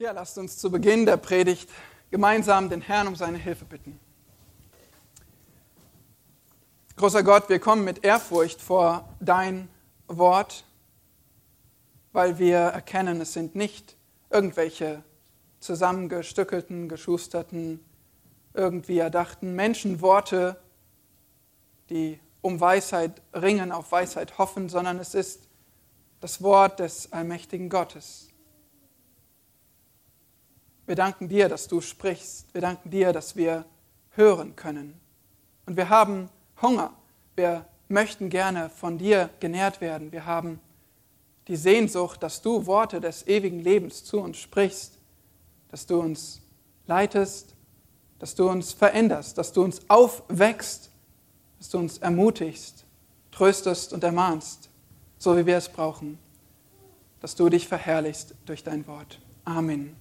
Ja, lasst uns zu Beginn der Predigt gemeinsam den Herrn um seine Hilfe bitten. Großer Gott, wir kommen mit Ehrfurcht vor dein Wort, weil wir erkennen, es sind nicht irgendwelche zusammengestückelten, geschusterten, irgendwie erdachten Menschenworte, die um Weisheit ringen, auf Weisheit hoffen, sondern es ist das Wort des allmächtigen Gottes wir danken dir, dass du sprichst. Wir danken dir, dass wir hören können. Und wir haben Hunger. Wir möchten gerne von dir genährt werden. Wir haben die Sehnsucht, dass du Worte des ewigen Lebens zu uns sprichst, dass du uns leitest, dass du uns veränderst, dass du uns aufwächst, dass du uns ermutigst, tröstest und ermahnst, so wie wir es brauchen, dass du dich verherrlichst durch dein Wort. Amen.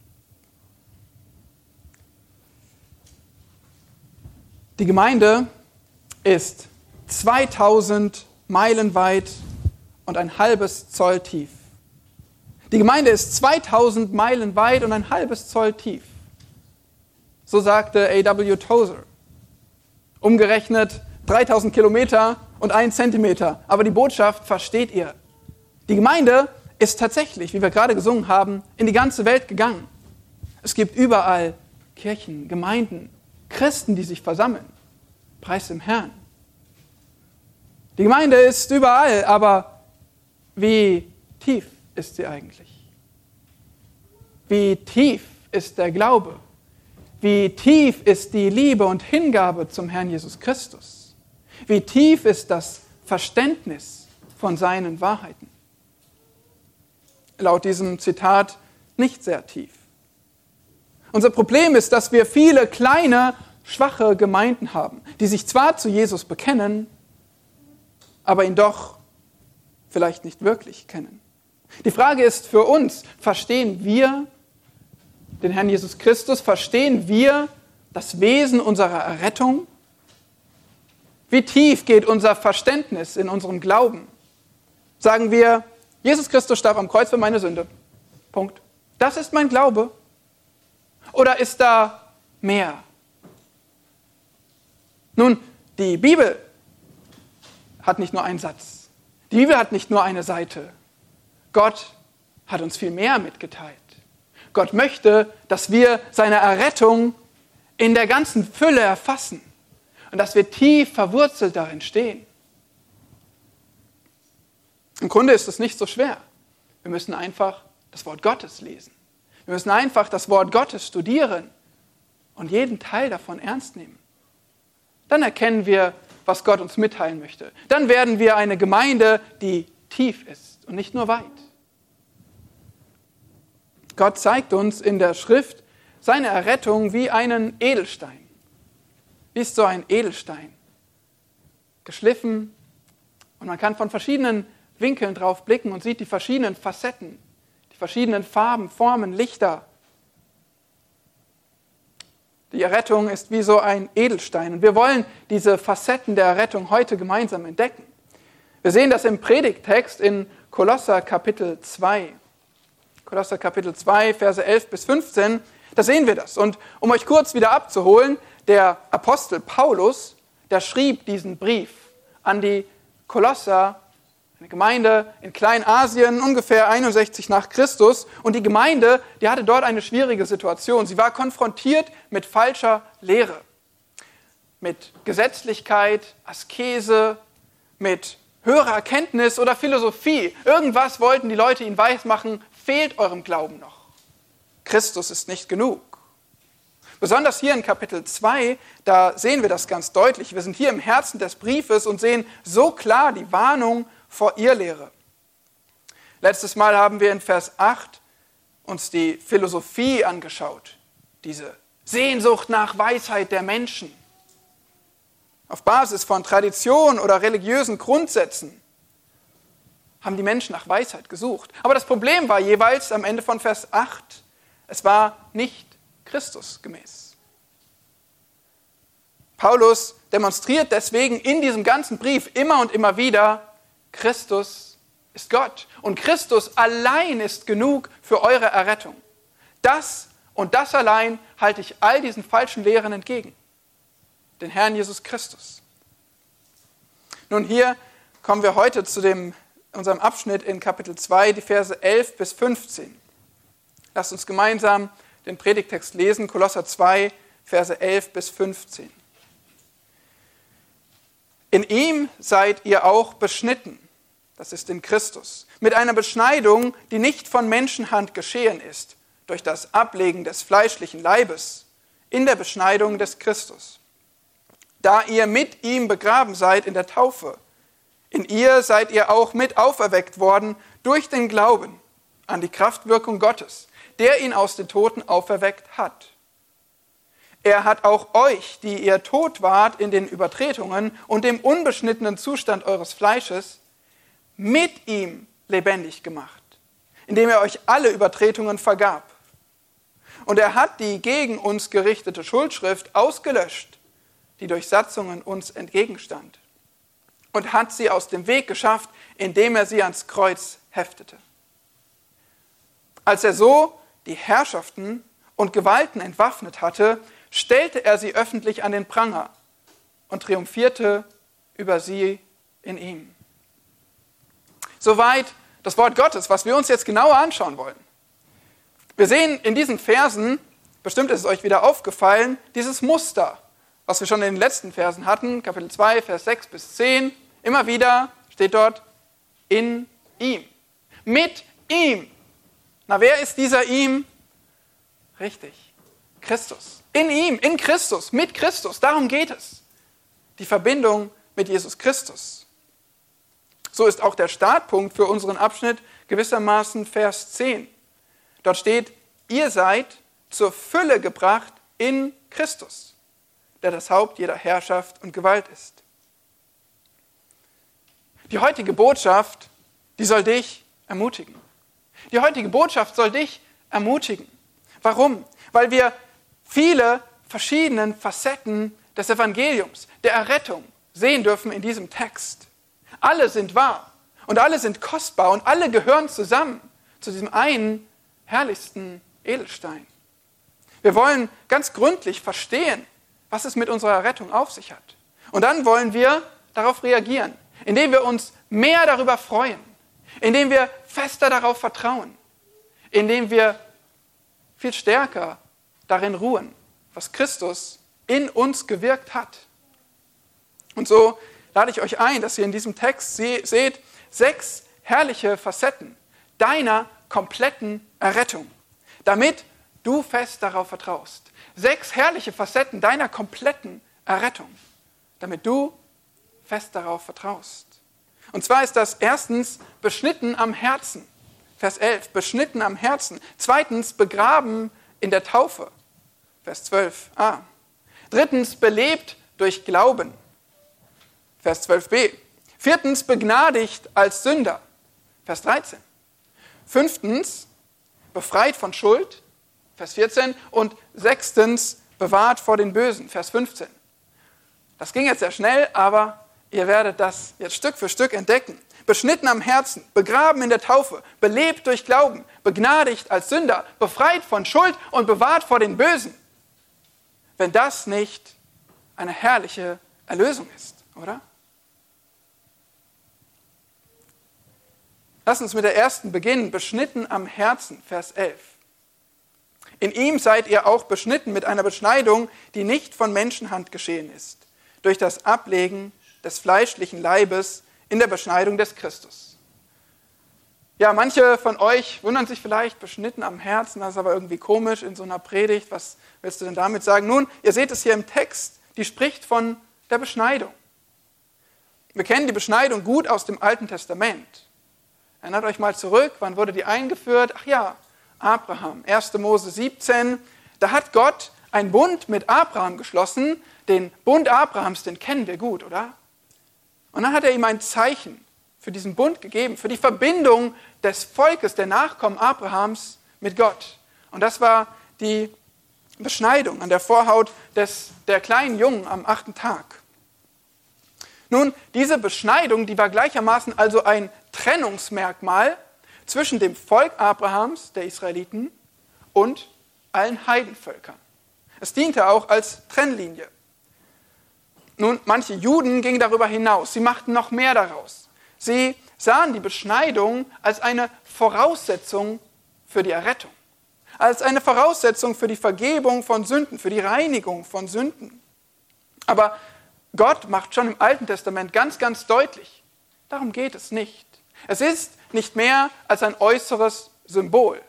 Die Gemeinde ist 2000 Meilen weit und ein halbes Zoll tief. Die Gemeinde ist 2000 Meilen weit und ein halbes Zoll tief. So sagte A.W. Tozer. Umgerechnet 3000 Kilometer und ein Zentimeter. Aber die Botschaft versteht ihr. Die Gemeinde ist tatsächlich, wie wir gerade gesungen haben, in die ganze Welt gegangen. Es gibt überall Kirchen, Gemeinden, Christen, die sich versammeln. Preis dem Herrn. Die Gemeinde ist überall, aber wie tief ist sie eigentlich? Wie tief ist der Glaube? Wie tief ist die Liebe und Hingabe zum Herrn Jesus Christus? Wie tief ist das Verständnis von seinen Wahrheiten? Laut diesem Zitat nicht sehr tief. Unser Problem ist, dass wir viele kleine, schwache Gemeinden haben, die sich zwar zu Jesus bekennen, aber ihn doch vielleicht nicht wirklich kennen. Die Frage ist für uns, verstehen wir den Herrn Jesus Christus? Verstehen wir das Wesen unserer Errettung? Wie tief geht unser Verständnis in unserem Glauben? Sagen wir, Jesus Christus starb am Kreuz für meine Sünde. Punkt. Das ist mein Glaube. Oder ist da mehr? Nun, die Bibel hat nicht nur einen Satz. Die Bibel hat nicht nur eine Seite. Gott hat uns viel mehr mitgeteilt. Gott möchte, dass wir seine Errettung in der ganzen Fülle erfassen und dass wir tief verwurzelt darin stehen. Im Grunde ist es nicht so schwer. Wir müssen einfach das Wort Gottes lesen. Wir müssen einfach das Wort Gottes studieren und jeden Teil davon ernst nehmen. Dann erkennen wir, was Gott uns mitteilen möchte. Dann werden wir eine Gemeinde, die tief ist und nicht nur weit. Gott zeigt uns in der Schrift seine Errettung wie einen Edelstein. Wie ist so ein Edelstein? Geschliffen und man kann von verschiedenen Winkeln drauf blicken und sieht die verschiedenen Facetten, verschiedenen Farben, Formen, Lichter. Die Errettung ist wie so ein Edelstein. Und wir wollen diese Facetten der Errettung heute gemeinsam entdecken. Wir sehen das im Predigttext in Kolosser Kapitel 2. Kolosser Kapitel 2, Verse 11 bis 15. Da sehen wir das. Und um euch kurz wieder abzuholen, der Apostel Paulus, der schrieb diesen Brief an die Kolosser eine Gemeinde in Kleinasien, ungefähr 61 nach Christus. Und die Gemeinde, die hatte dort eine schwierige Situation. Sie war konfrontiert mit falscher Lehre, mit Gesetzlichkeit, Askese, mit höherer Erkenntnis oder Philosophie. Irgendwas wollten die Leute ihnen weismachen, fehlt eurem Glauben noch. Christus ist nicht genug. Besonders hier in Kapitel 2, da sehen wir das ganz deutlich. Wir sind hier im Herzen des Briefes und sehen so klar die Warnung vor Irrlehre. Letztes Mal haben wir in Vers 8 uns die Philosophie angeschaut, diese Sehnsucht nach Weisheit der Menschen. Auf Basis von Tradition oder religiösen Grundsätzen haben die Menschen nach Weisheit gesucht. Aber das Problem war jeweils am Ende von Vers 8, es war nicht Christus gemäß. Paulus demonstriert deswegen in diesem ganzen Brief immer und immer wieder, Christus ist Gott und Christus allein ist genug für eure Errettung. Das und das allein halte ich all diesen falschen Lehren entgegen. Den Herrn Jesus Christus. Nun hier kommen wir heute zu dem, unserem Abschnitt in Kapitel 2, die Verse 11 bis 15. Lasst uns gemeinsam den Predigtext lesen, Kolosser 2, Verse 11 bis 15. In ihm seid ihr auch beschnitten, das ist in Christus, mit einer Beschneidung, die nicht von Menschenhand geschehen ist, durch das Ablegen des fleischlichen Leibes, in der Beschneidung des Christus. Da ihr mit ihm begraben seid in der Taufe, in ihr seid ihr auch mit auferweckt worden durch den Glauben an die Kraftwirkung Gottes, der ihn aus den Toten auferweckt hat. Er hat auch euch, die ihr tot wart in den Übertretungen und dem unbeschnittenen Zustand eures Fleisches, mit ihm lebendig gemacht, indem er euch alle Übertretungen vergab. Und er hat die gegen uns gerichtete Schuldschrift ausgelöscht, die durch Satzungen uns entgegenstand, und hat sie aus dem Weg geschafft, indem er sie ans Kreuz heftete. Als er so die Herrschaften und Gewalten entwaffnet hatte, stellte er sie öffentlich an den Pranger und triumphierte über sie in ihm. Soweit das Wort Gottes, was wir uns jetzt genauer anschauen wollen. Wir sehen in diesen Versen, bestimmt ist es euch wieder aufgefallen, dieses Muster, was wir schon in den letzten Versen hatten, Kapitel 2, Vers 6 bis 10. Immer wieder steht dort in ihm. Mit ihm. Na, wer ist dieser ihm? Richtig, Christus. In ihm, in Christus, mit Christus. Darum geht es. Die Verbindung mit Jesus Christus. So ist auch der Startpunkt für unseren Abschnitt gewissermaßen Vers 10. Dort steht, ihr seid zur Fülle gebracht in Christus, der das Haupt jeder Herrschaft und Gewalt ist. Die heutige Botschaft, die soll dich ermutigen. Die heutige Botschaft soll dich ermutigen. Warum? Weil wir viele verschiedenen Facetten des Evangeliums, der Errettung sehen dürfen in diesem Text. Alle sind wahr und alle sind kostbar und alle gehören zusammen zu diesem einen herrlichsten Edelstein. Wir wollen ganz gründlich verstehen, was es mit unserer Errettung auf sich hat. Und dann wollen wir darauf reagieren, indem wir uns mehr darüber freuen, indem wir fester darauf vertrauen, indem wir viel stärker darin ruhen, was Christus in uns gewirkt hat. Und so lade ich euch ein, dass ihr in diesem Text seht sechs herrliche Facetten deiner kompletten Errettung, damit du fest darauf vertraust. Sechs herrliche Facetten deiner kompletten Errettung, damit du fest darauf vertraust. Und zwar ist das erstens beschnitten am Herzen. Vers 11, beschnitten am Herzen. Zweitens begraben in der Taufe. Vers 12a. Drittens, belebt durch Glauben. Vers 12b. Viertens, begnadigt als Sünder. Vers 13. Fünftens, befreit von Schuld. Vers 14. Und sechstens, bewahrt vor den Bösen. Vers 15. Das ging jetzt sehr schnell, aber ihr werdet das jetzt Stück für Stück entdecken. Beschnitten am Herzen, begraben in der Taufe, belebt durch Glauben, begnadigt als Sünder, befreit von Schuld und bewahrt vor den Bösen wenn das nicht eine herrliche Erlösung ist, oder? Lass uns mit der ersten beginnen, beschnitten am Herzen, Vers 11. In ihm seid ihr auch beschnitten mit einer Beschneidung, die nicht von Menschenhand geschehen ist, durch das Ablegen des fleischlichen Leibes in der Beschneidung des Christus. Ja, manche von euch wundern sich vielleicht, beschnitten am Herzen, das ist aber irgendwie komisch in so einer Predigt. Was willst du denn damit sagen? Nun, ihr seht es hier im Text, die spricht von der Beschneidung. Wir kennen die Beschneidung gut aus dem Alten Testament. Erinnert euch mal zurück, wann wurde die eingeführt? Ach ja, Abraham, 1. Mose 17. Da hat Gott einen Bund mit Abraham geschlossen. Den Bund Abrahams, den kennen wir gut, oder? Und dann hat er ihm ein Zeichen für diesen Bund gegeben, für die Verbindung des Volkes, der Nachkommen Abrahams mit Gott. Und das war die Beschneidung an der Vorhaut des, der kleinen Jungen am achten Tag. Nun, diese Beschneidung, die war gleichermaßen also ein Trennungsmerkmal zwischen dem Volk Abrahams, der Israeliten, und allen Heidenvölkern. Es diente auch als Trennlinie. Nun, manche Juden gingen darüber hinaus. Sie machten noch mehr daraus. Sie sahen die Beschneidung als eine Voraussetzung für die Errettung, als eine Voraussetzung für die Vergebung von Sünden, für die Reinigung von Sünden. Aber Gott macht schon im Alten Testament ganz, ganz deutlich, darum geht es nicht. Es ist nicht mehr als ein äußeres Symbol.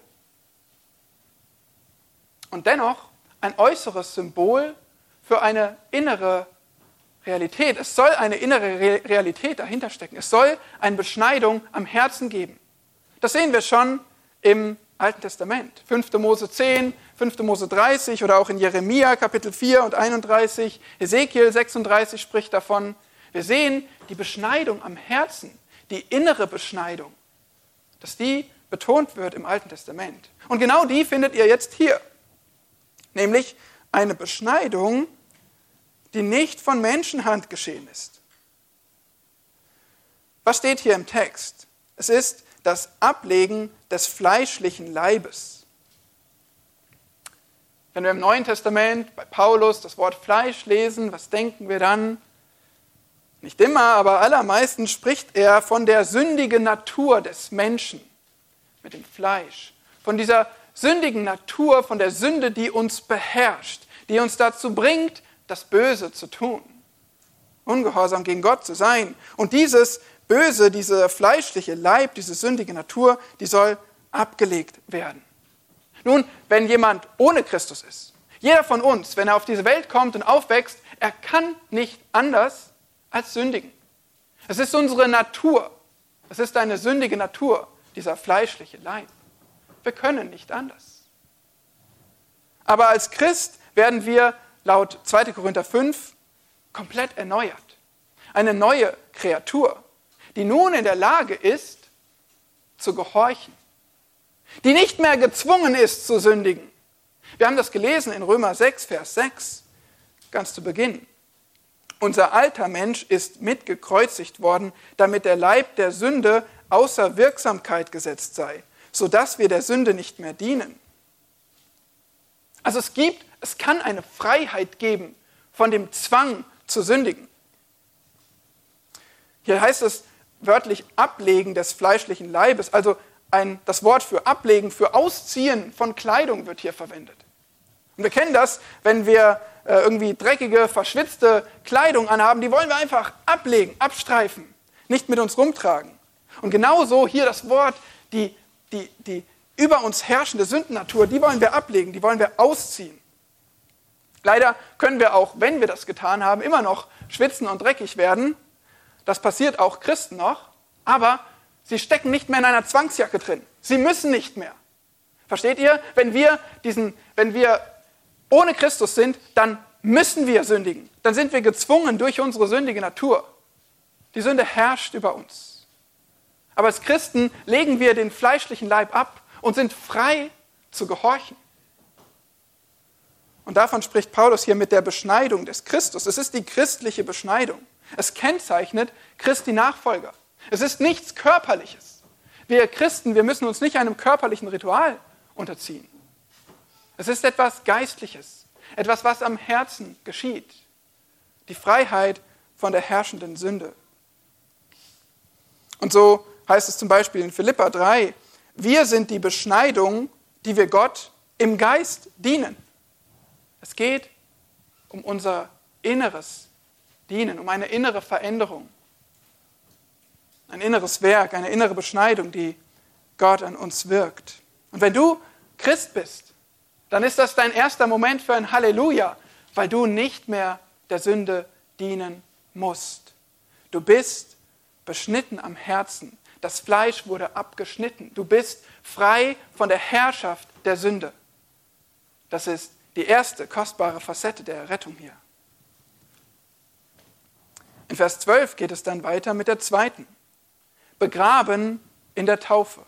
Und dennoch ein äußeres Symbol für eine innere Realität. Es soll eine innere Realität dahinter stecken. Es soll eine Beschneidung am Herzen geben. Das sehen wir schon im Alten Testament. 5. Mose 10, 5. Mose 30 oder auch in Jeremia Kapitel 4 und 31. Ezekiel 36 spricht davon. Wir sehen die Beschneidung am Herzen, die innere Beschneidung, dass die betont wird im Alten Testament. Und genau die findet ihr jetzt hier. Nämlich eine Beschneidung, die nicht von Menschenhand geschehen ist. Was steht hier im Text? Es ist das Ablegen des fleischlichen Leibes. Wenn wir im Neuen Testament bei Paulus das Wort Fleisch lesen, was denken wir dann? Nicht immer, aber allermeisten spricht er von der sündigen Natur des Menschen mit dem Fleisch, von dieser sündigen Natur, von der Sünde, die uns beherrscht, die uns dazu bringt, das Böse zu tun, ungehorsam gegen Gott zu sein. Und dieses Böse, dieser fleischliche Leib, diese sündige Natur, die soll abgelegt werden. Nun, wenn jemand ohne Christus ist, jeder von uns, wenn er auf diese Welt kommt und aufwächst, er kann nicht anders als sündigen. Es ist unsere Natur. Es ist eine sündige Natur, dieser fleischliche Leib. Wir können nicht anders. Aber als Christ werden wir laut 2. Korinther 5 komplett erneuert. Eine neue Kreatur, die nun in der Lage ist, zu gehorchen, die nicht mehr gezwungen ist zu sündigen. Wir haben das gelesen in Römer 6, Vers 6, ganz zu Beginn. Unser alter Mensch ist mitgekreuzigt worden, damit der Leib der Sünde außer Wirksamkeit gesetzt sei, sodass wir der Sünde nicht mehr dienen. Also es gibt, es kann eine Freiheit geben von dem Zwang zu sündigen. Hier heißt es wörtlich Ablegen des fleischlichen Leibes, also ein, das Wort für Ablegen, für Ausziehen von Kleidung wird hier verwendet. Und wir kennen das, wenn wir äh, irgendwie dreckige, verschwitzte Kleidung anhaben, die wollen wir einfach ablegen, abstreifen, nicht mit uns rumtragen. Und genauso hier das Wort, die, die, die über uns herrschende Sündennatur, die wollen wir ablegen, die wollen wir ausziehen. Leider können wir auch, wenn wir das getan haben, immer noch schwitzen und dreckig werden. Das passiert auch Christen noch, aber sie stecken nicht mehr in einer Zwangsjacke drin. Sie müssen nicht mehr. Versteht ihr? Wenn wir, diesen, wenn wir ohne Christus sind, dann müssen wir sündigen. Dann sind wir gezwungen durch unsere sündige Natur. Die Sünde herrscht über uns. Aber als Christen legen wir den fleischlichen Leib ab und sind frei zu gehorchen. Und davon spricht Paulus hier mit der Beschneidung des Christus. Es ist die christliche Beschneidung. Es kennzeichnet Christi Nachfolger. Es ist nichts Körperliches. Wir Christen, wir müssen uns nicht einem körperlichen Ritual unterziehen. Es ist etwas Geistliches, etwas, was am Herzen geschieht. Die Freiheit von der herrschenden Sünde. Und so heißt es zum Beispiel in Philippa 3, wir sind die Beschneidung, die wir Gott im Geist dienen. Es geht um unser inneres Dienen, um eine innere Veränderung, ein inneres Werk, eine innere Beschneidung, die Gott an uns wirkt. Und wenn du Christ bist, dann ist das dein erster Moment für ein Halleluja, weil du nicht mehr der Sünde dienen musst. Du bist beschnitten am Herzen das Fleisch wurde abgeschnitten. Du bist frei von der Herrschaft der Sünde. Das ist die erste kostbare Facette der Rettung hier. In Vers 12 geht es dann weiter mit der zweiten. Begraben in der Taufe.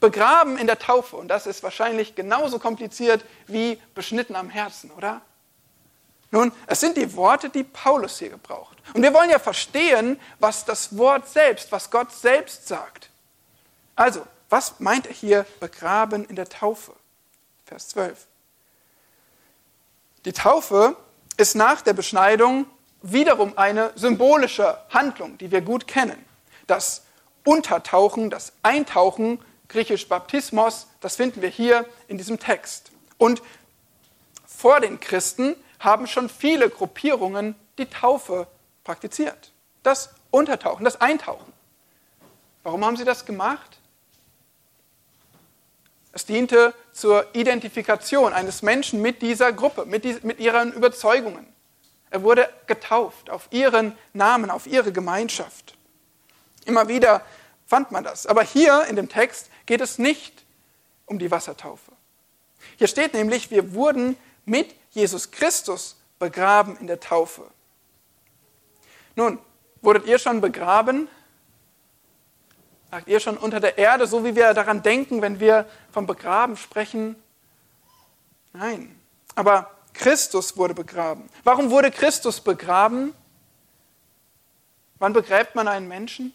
Begraben in der Taufe. Und das ist wahrscheinlich genauso kompliziert wie beschnitten am Herzen, oder? Nun, es sind die Worte, die Paulus hier gebraucht. Und wir wollen ja verstehen, was das Wort selbst, was Gott selbst sagt. Also, was meint er hier begraben in der Taufe? Vers 12. Die Taufe ist nach der Beschneidung wiederum eine symbolische Handlung, die wir gut kennen. Das Untertauchen, das Eintauchen, griechisch Baptismos, das finden wir hier in diesem Text. Und vor den Christen haben schon viele Gruppierungen die Taufe praktiziert. Das Untertauchen, das Eintauchen. Warum haben sie das gemacht? Es diente zur Identifikation eines Menschen mit dieser Gruppe, mit, die, mit ihren Überzeugungen. Er wurde getauft auf ihren Namen, auf ihre Gemeinschaft. Immer wieder fand man das. Aber hier in dem Text geht es nicht um die Wassertaufe. Hier steht nämlich, wir wurden mit Jesus Christus begraben in der Taufe. Nun, wurdet ihr schon begraben? Lagt ihr schon unter der Erde, so wie wir daran denken, wenn wir vom Begraben sprechen? Nein. Aber Christus wurde begraben. Warum wurde Christus begraben? Wann begräbt man einen Menschen?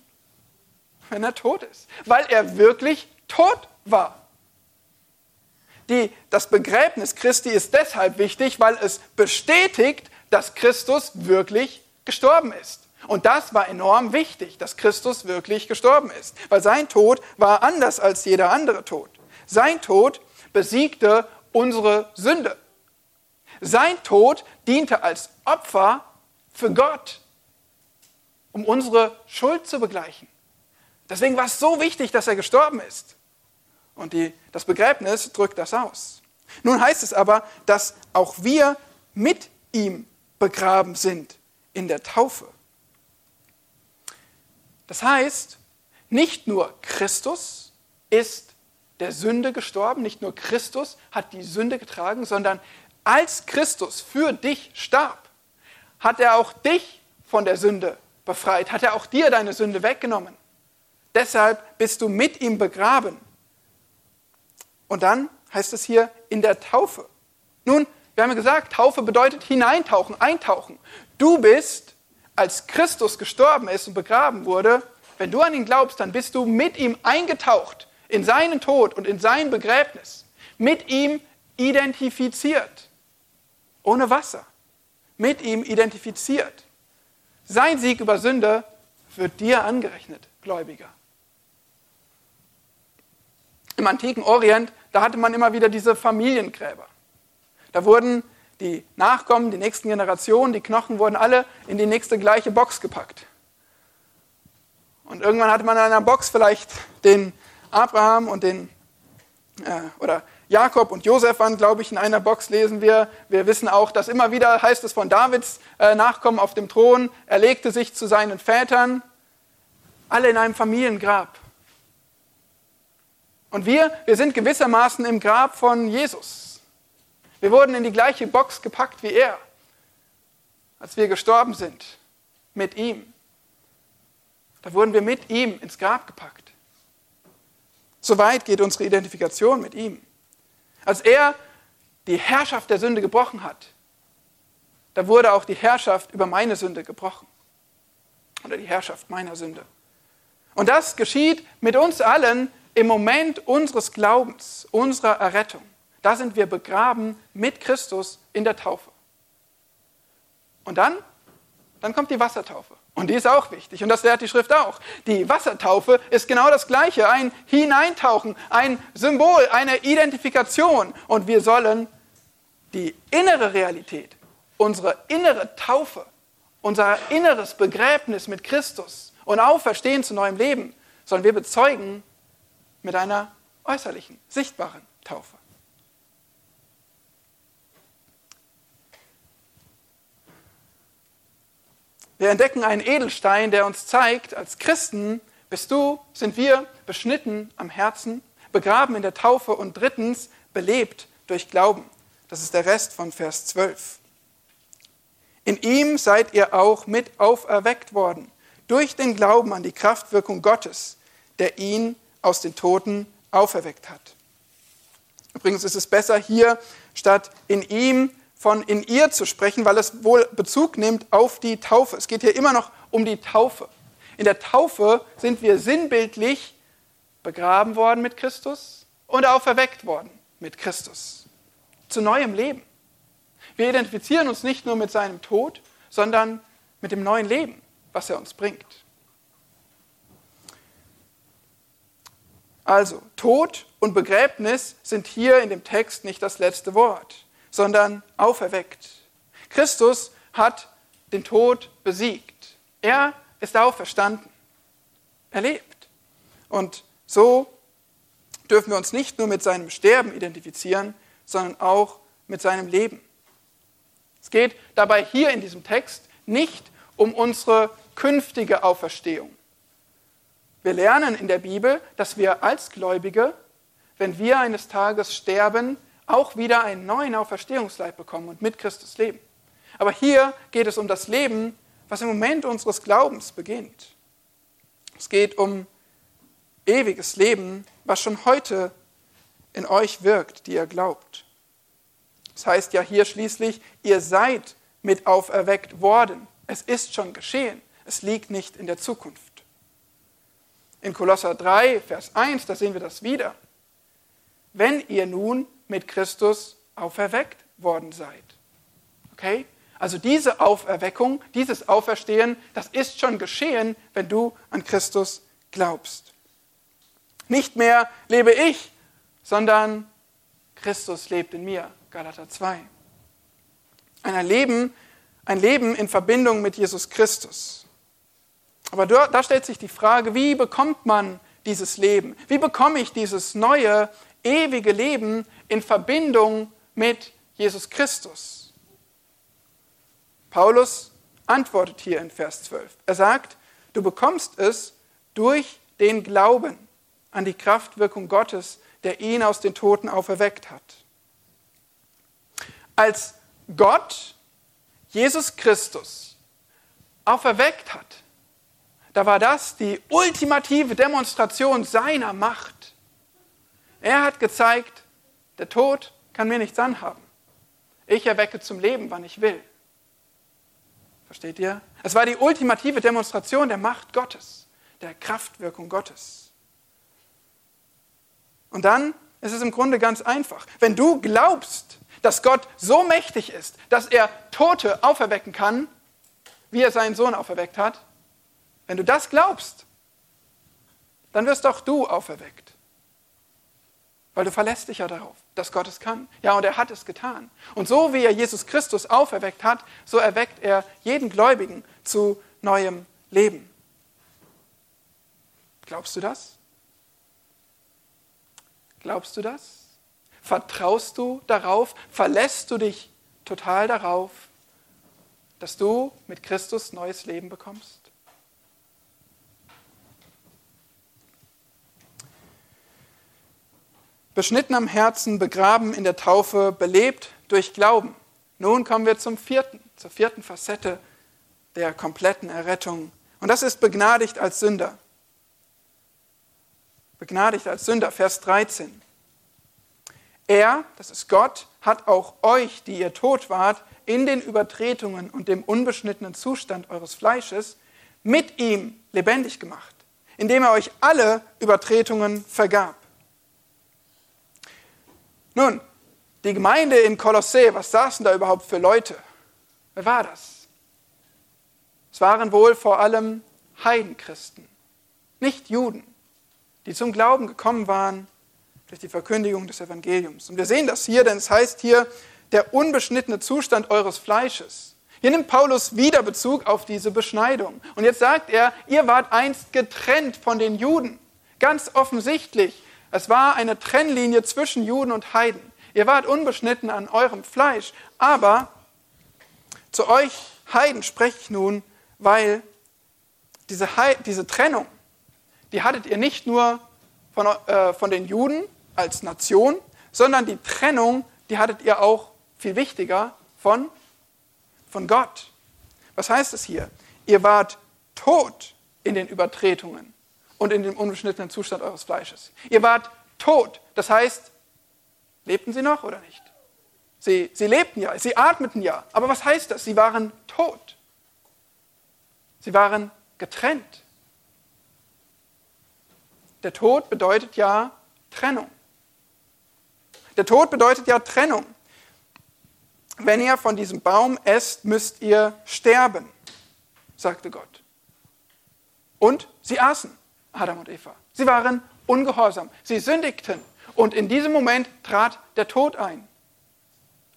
Wenn er tot ist. Weil er wirklich tot war. Die, das Begräbnis Christi ist deshalb wichtig, weil es bestätigt, dass Christus wirklich gestorben ist. Und das war enorm wichtig, dass Christus wirklich gestorben ist, weil sein Tod war anders als jeder andere Tod. Sein Tod besiegte unsere Sünde. Sein Tod diente als Opfer für Gott, um unsere Schuld zu begleichen. Deswegen war es so wichtig, dass er gestorben ist. Und die, das Begräbnis drückt das aus. Nun heißt es aber, dass auch wir mit ihm begraben sind in der Taufe. Das heißt, nicht nur Christus ist der Sünde gestorben, nicht nur Christus hat die Sünde getragen, sondern als Christus für dich starb, hat er auch dich von der Sünde befreit, hat er auch dir deine Sünde weggenommen. Deshalb bist du mit ihm begraben. Und dann heißt es hier in der Taufe. Nun, wir haben ja gesagt, Taufe bedeutet hineintauchen, eintauchen. Du bist, als Christus gestorben ist und begraben wurde, wenn du an ihn glaubst, dann bist du mit ihm eingetaucht in seinen Tod und in sein Begräbnis, mit ihm identifiziert, ohne Wasser, mit ihm identifiziert. Sein Sieg über Sünde wird dir angerechnet, Gläubiger. Im antiken Orient, da hatte man immer wieder diese Familiengräber. Da wurden die Nachkommen, die nächsten Generationen, die Knochen wurden alle in die nächste gleiche Box gepackt. Und irgendwann hatte man in einer Box vielleicht den Abraham und den, äh, oder Jakob und Josef waren, glaube ich, in einer Box, lesen wir. Wir wissen auch, dass immer wieder heißt es von Davids äh, Nachkommen auf dem Thron, er legte sich zu seinen Vätern, alle in einem Familiengrab. Und wir, wir sind gewissermaßen im Grab von Jesus. Wir wurden in die gleiche Box gepackt wie er, als wir gestorben sind mit ihm. Da wurden wir mit ihm ins Grab gepackt. So weit geht unsere Identifikation mit ihm. Als er die Herrschaft der Sünde gebrochen hat, da wurde auch die Herrschaft über meine Sünde gebrochen. Oder die Herrschaft meiner Sünde. Und das geschieht mit uns allen im Moment unseres Glaubens, unserer Errettung. Da sind wir begraben mit Christus in der Taufe. Und dann, dann kommt die Wassertaufe. Und die ist auch wichtig. Und das lehrt die Schrift auch. Die Wassertaufe ist genau das Gleiche. Ein Hineintauchen, ein Symbol, eine Identifikation. Und wir sollen die innere Realität, unsere innere Taufe, unser inneres Begräbnis mit Christus und Auferstehen zu neuem Leben, sollen wir bezeugen mit einer äußerlichen, sichtbaren Taufe. Wir entdecken einen Edelstein, der uns zeigt, als Christen bist du, sind wir beschnitten am Herzen, begraben in der Taufe und drittens belebt durch Glauben. Das ist der Rest von Vers 12. In ihm seid ihr auch mit auferweckt worden, durch den Glauben an die Kraftwirkung Gottes, der ihn aus den Toten auferweckt hat. Übrigens ist es besser hier statt in ihm von in ihr zu sprechen, weil es wohl Bezug nimmt auf die Taufe. Es geht hier immer noch um die Taufe. In der Taufe sind wir sinnbildlich begraben worden mit Christus und auferweckt worden mit Christus zu neuem Leben. Wir identifizieren uns nicht nur mit seinem Tod, sondern mit dem neuen Leben, was er uns bringt. Also, Tod und Begräbnis sind hier in dem Text nicht das letzte Wort, sondern auferweckt. Christus hat den Tod besiegt. Er ist auferstanden. Er lebt. Und so dürfen wir uns nicht nur mit seinem Sterben identifizieren, sondern auch mit seinem Leben. Es geht dabei hier in diesem Text nicht um unsere künftige Auferstehung. Wir lernen in der Bibel, dass wir als Gläubige, wenn wir eines Tages sterben, auch wieder einen neuen Auferstehungsleib bekommen und mit Christus leben. Aber hier geht es um das Leben, was im Moment unseres Glaubens beginnt. Es geht um ewiges Leben, was schon heute in euch wirkt, die ihr glaubt. Das heißt ja hier schließlich, ihr seid mit auferweckt worden. Es ist schon geschehen. Es liegt nicht in der Zukunft. In Kolosser 3, Vers 1, da sehen wir das wieder. Wenn ihr nun mit Christus auferweckt worden seid. Okay? Also diese Auferweckung, dieses Auferstehen, das ist schon geschehen, wenn du an Christus glaubst. Nicht mehr lebe ich, sondern Christus lebt in mir. Galater 2. Ein Leben, ein Leben in Verbindung mit Jesus Christus. Aber da stellt sich die Frage, wie bekommt man dieses Leben? Wie bekomme ich dieses neue, ewige Leben in Verbindung mit Jesus Christus? Paulus antwortet hier in Vers 12. Er sagt, du bekommst es durch den Glauben an die Kraftwirkung Gottes, der ihn aus den Toten auferweckt hat als Gott Jesus Christus auferweckt hat, da war das die ultimative Demonstration seiner Macht. Er hat gezeigt, der Tod kann mir nichts anhaben. Ich erwecke zum Leben, wann ich will. Versteht ihr? Es war die ultimative Demonstration der Macht Gottes, der Kraftwirkung Gottes. Und dann ist es im Grunde ganz einfach. Wenn du glaubst, dass Gott so mächtig ist, dass er Tote auferwecken kann, wie er seinen Sohn auferweckt hat, wenn du das glaubst, dann wirst auch du auferweckt. Weil du verlässt dich ja darauf, dass Gott es kann. Ja, und er hat es getan. Und so wie er Jesus Christus auferweckt hat, so erweckt er jeden Gläubigen zu neuem Leben. Glaubst du das? Glaubst du das? Vertraust du darauf? Verlässt du dich total darauf, dass du mit Christus neues Leben bekommst? Beschnitten am Herzen, begraben in der Taufe, belebt durch Glauben. Nun kommen wir zum vierten, zur vierten Facette der kompletten Errettung. Und das ist begnadigt als Sünder. Begnadigt als Sünder, Vers 13. Er, das ist Gott, hat auch euch, die ihr tot wart, in den Übertretungen und dem unbeschnittenen Zustand eures Fleisches, mit ihm lebendig gemacht, indem er euch alle Übertretungen vergab. Nun, die Gemeinde in Kolossä, was saßen da überhaupt für Leute? Wer war das? Es waren wohl vor allem Heidenchristen, nicht Juden, die zum Glauben gekommen waren durch die Verkündigung des Evangeliums. Und wir sehen das hier, denn es heißt hier, der unbeschnittene Zustand eures Fleisches. Hier nimmt Paulus wieder Bezug auf diese Beschneidung. Und jetzt sagt er, ihr wart einst getrennt von den Juden. Ganz offensichtlich, es war eine Trennlinie zwischen Juden und Heiden. Ihr wart unbeschnitten an eurem Fleisch. Aber zu euch Heiden spreche ich nun, weil diese, He diese Trennung, die hattet ihr nicht nur von, äh, von den Juden, als Nation, sondern die Trennung, die hattet ihr auch viel wichtiger von, von Gott. Was heißt es hier? Ihr wart tot in den Übertretungen und in dem unbeschnittenen Zustand eures Fleisches. Ihr wart tot. Das heißt, lebten sie noch oder nicht? Sie, sie lebten ja, sie atmeten ja. Aber was heißt das? Sie waren tot. Sie waren getrennt. Der Tod bedeutet ja Trennung. Der Tod bedeutet ja Trennung. wenn ihr von diesem Baum esst, müsst ihr sterben, sagte Gott. Und sie aßen, Adam und Eva. Sie waren ungehorsam, sie sündigten. Und in diesem Moment trat der Tod ein.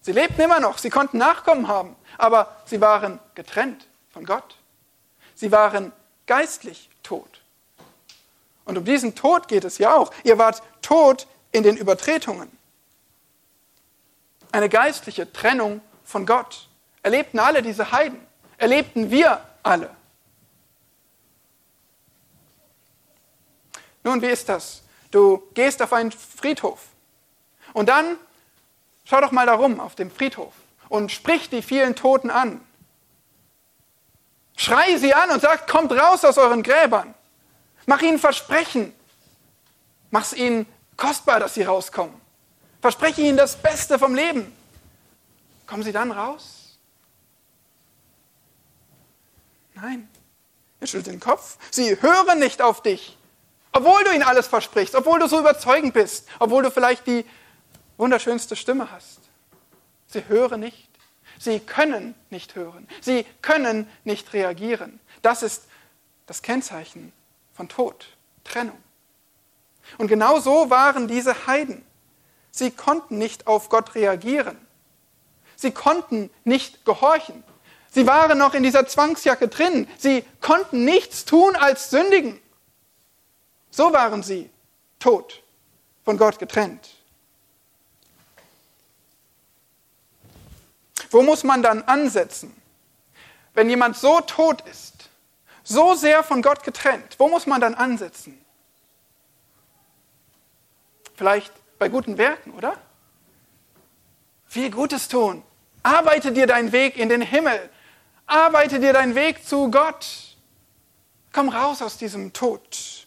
Sie lebten immer noch, sie konnten Nachkommen haben, aber sie waren getrennt von Gott. Sie waren geistlich tot. Und um diesen Tod geht es ja auch. Ihr wart tot in den Übertretungen. Eine geistliche Trennung von Gott. Erlebten alle diese Heiden. Erlebten wir alle. Nun, wie ist das? Du gehst auf einen Friedhof und dann schau doch mal darum auf dem Friedhof und sprich die vielen Toten an. Schrei sie an und sag, kommt raus aus euren Gräbern. Mach ihnen Versprechen. Mach es ihnen kostbar, dass sie rauskommen. Verspreche ihnen das Beste vom Leben. Kommen sie dann raus? Nein. Er schüttelt den Kopf. Sie hören nicht auf dich. Obwohl du ihnen alles versprichst, obwohl du so überzeugend bist, obwohl du vielleicht die wunderschönste Stimme hast. Sie hören nicht. Sie können nicht hören. Sie können nicht reagieren. Das ist das Kennzeichen von Tod, Trennung. Und genau so waren diese Heiden. Sie konnten nicht auf Gott reagieren. Sie konnten nicht gehorchen. Sie waren noch in dieser Zwangsjacke drin. Sie konnten nichts tun als sündigen. So waren sie tot, von Gott getrennt. Wo muss man dann ansetzen? Wenn jemand so tot ist, so sehr von Gott getrennt, wo muss man dann ansetzen? Vielleicht bei guten Werken, oder? Viel Gutes tun. Arbeite dir deinen Weg in den Himmel. Arbeite dir deinen Weg zu Gott. Komm raus aus diesem Tod.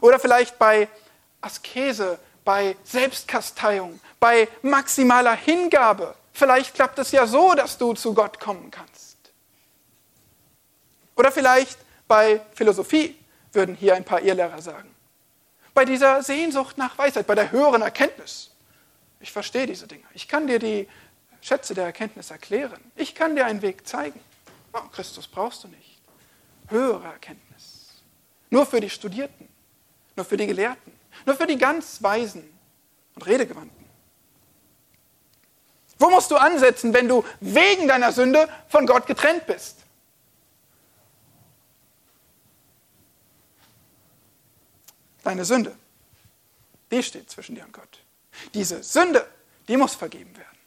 Oder vielleicht bei Askese, bei Selbstkasteiung, bei maximaler Hingabe. Vielleicht klappt es ja so, dass du zu Gott kommen kannst. Oder vielleicht bei Philosophie, würden hier ein paar Irrlehrer sagen. Bei dieser Sehnsucht nach Weisheit, bei der höheren Erkenntnis. Ich verstehe diese Dinge. Ich kann dir die Schätze der Erkenntnis erklären. Ich kann dir einen Weg zeigen. Oh, Christus brauchst du nicht. Höhere Erkenntnis. Nur für die Studierten, nur für die Gelehrten, nur für die ganz Weisen und Redegewandten. Wo musst du ansetzen, wenn du wegen deiner Sünde von Gott getrennt bist? Deine Sünde, die steht zwischen dir und Gott. Diese Sünde, die muss vergeben werden.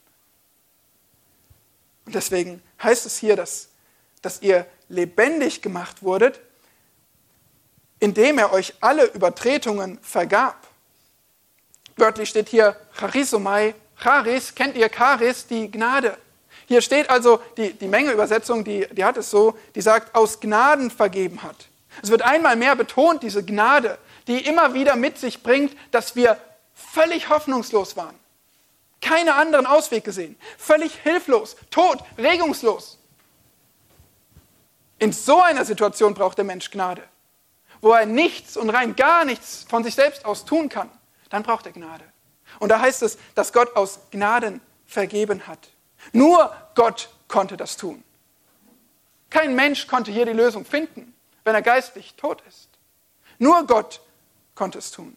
Und deswegen heißt es hier, dass, dass ihr lebendig gemacht wurdet, indem er euch alle Übertretungen vergab. Wörtlich steht hier Charisomai Charis, kennt ihr Charis, die Gnade? Hier steht also, die, die Menge-Übersetzung, die, die hat es so, die sagt, aus Gnaden vergeben hat. Es wird einmal mehr betont, diese Gnade, die immer wieder mit sich bringt, dass wir völlig hoffnungslos waren. Keine anderen Ausweg gesehen. Völlig hilflos, tot, regungslos. In so einer Situation braucht der Mensch Gnade. Wo er nichts und rein gar nichts von sich selbst aus tun kann, dann braucht er Gnade. Und da heißt es, dass Gott aus Gnaden vergeben hat. Nur Gott konnte das tun. Kein Mensch konnte hier die Lösung finden, wenn er geistlich tot ist. Nur Gott konnte es tun.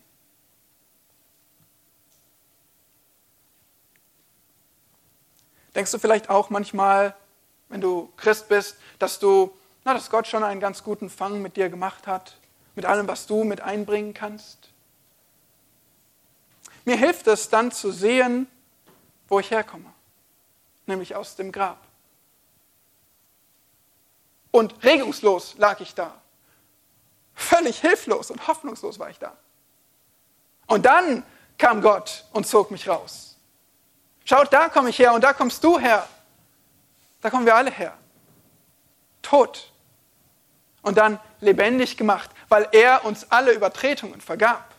Denkst du vielleicht auch manchmal, wenn du Christ bist, dass du, na, dass Gott schon einen ganz guten Fang mit dir gemacht hat, mit allem, was du mit einbringen kannst? Mir hilft es dann zu sehen, wo ich herkomme, nämlich aus dem Grab. Und regungslos lag ich da. Völlig hilflos und hoffnungslos war ich da. Und dann kam Gott und zog mich raus. Schaut, da komme ich her und da kommst du her. Da kommen wir alle her. Tot. Und dann lebendig gemacht, weil er uns alle Übertretungen vergab.